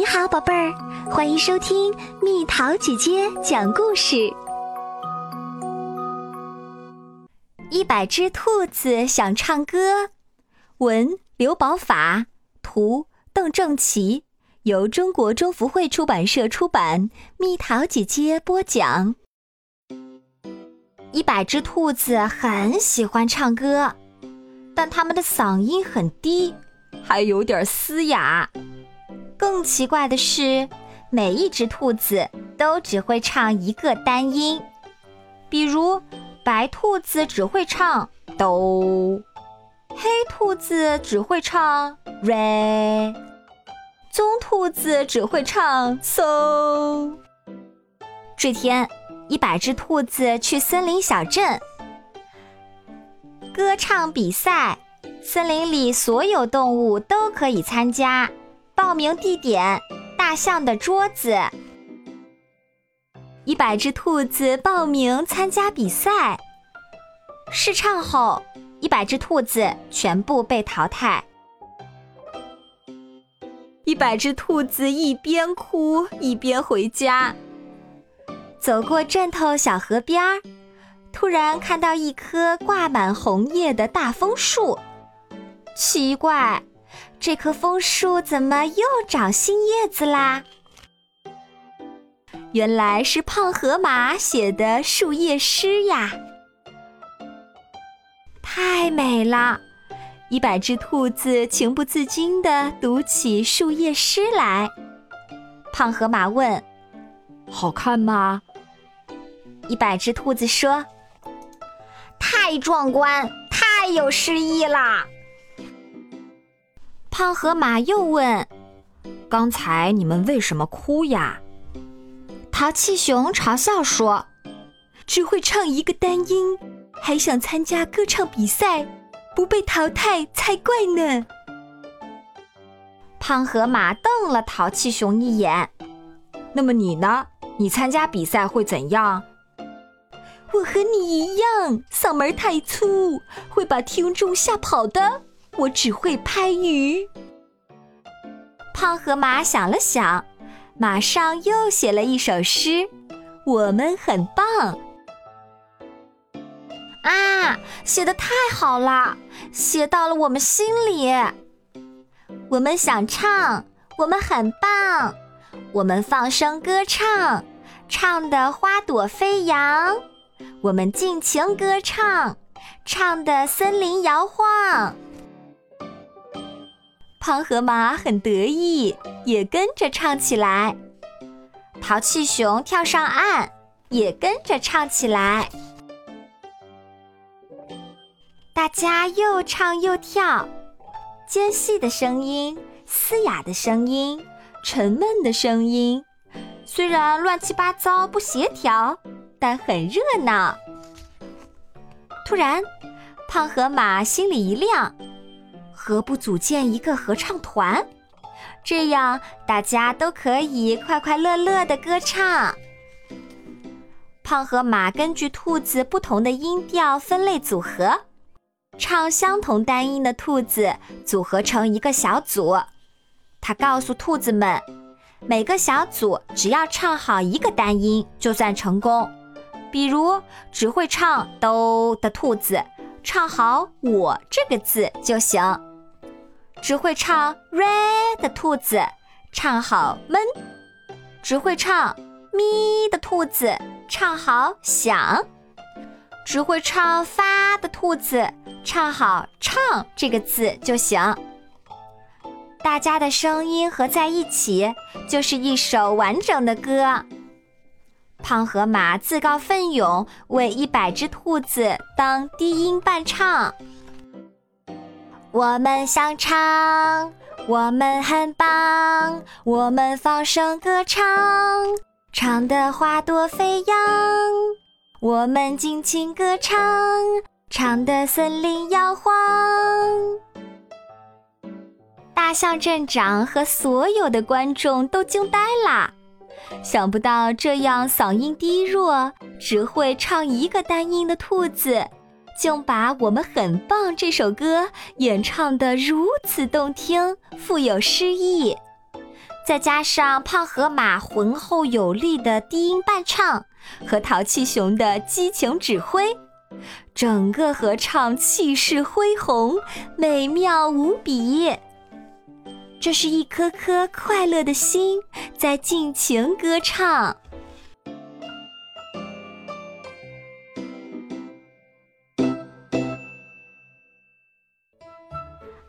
你好，宝贝儿，欢迎收听蜜桃姐姐讲故事。一百只兔子想唱歌，文刘宝法，图邓正奇，由中国中福会出版社出版。蜜桃姐姐播讲。一百只兔子很喜欢唱歌，但它们的嗓音很低，还有点嘶哑。更奇怪的是，每一只兔子都只会唱一个单音，比如白兔子只会唱哆，黑兔子只会唱 re，棕兔子只会唱 so。这天，一百只兔子去森林小镇歌唱比赛，森林里所有动物都可以参加。报名地点：大象的桌子。一百只兔子报名参加比赛。试唱后，一百只兔子全部被淘汰。一百只兔子一边哭一边回家。走过镇头小河边儿，突然看到一棵挂满红叶的大枫树。奇怪。这棵枫树怎么又长新叶子啦？原来是胖河马写的树叶诗呀！太美了，一百只兔子情不自禁地读起树叶诗来。胖河马问：“好看吗？”一百只兔子说：“太壮观，太有诗意啦！”胖河马又问：“刚才你们为什么哭呀？”淘气熊嘲笑说：“只会唱一个单音，还想参加歌唱比赛，不被淘汰才怪呢。”胖河马瞪了淘气熊一眼：“那么你呢？你参加比赛会怎样？”“我和你一样，嗓门太粗，会把听众吓跑的。”我只会拍鱼。胖河马想了想，马上又写了一首诗：“我们很棒。”啊，写的太好了，写到了我们心里。我们想唱，我们很棒，我们放声歌唱，唱的花朵飞扬。我们尽情歌唱，唱的森林摇晃。胖河马很得意，也跟着唱起来。淘气熊跳上岸，也跟着唱起来。大家又唱又跳，尖细的声音，嘶哑的声音，沉闷的声音，虽然乱七八糟不协调，但很热闹。突然，胖河马心里一亮。何不组建一个合唱团？这样大家都可以快快乐乐的歌唱。胖和马根据兔子不同的音调分类组合，唱相同单音的兔子组合成一个小组。他告诉兔子们，每个小组只要唱好一个单音就算成功。比如只会唱都的兔子，唱好我这个字就行。只会唱 re 的兔子唱好闷，只会唱咪的兔子唱好响，只会唱发的兔子唱好唱这个字就行。大家的声音合在一起，就是一首完整的歌。胖河马自告奋勇为一百只兔子当低音伴唱。我们想唱，我们很棒，我们放声歌唱，唱的花朵飞扬。我们尽情歌唱，唱的森林摇晃。大象镇长和所有的观众都惊呆了，想不到这样嗓音低弱、只会唱一个单音的兔子。竟把我们很棒这首歌演唱的如此动听，富有诗意。再加上胖河马浑厚有力的低音伴唱和淘气熊的激情指挥，整个合唱气势恢宏，美妙无比。这是一颗颗快乐的心在尽情歌唱。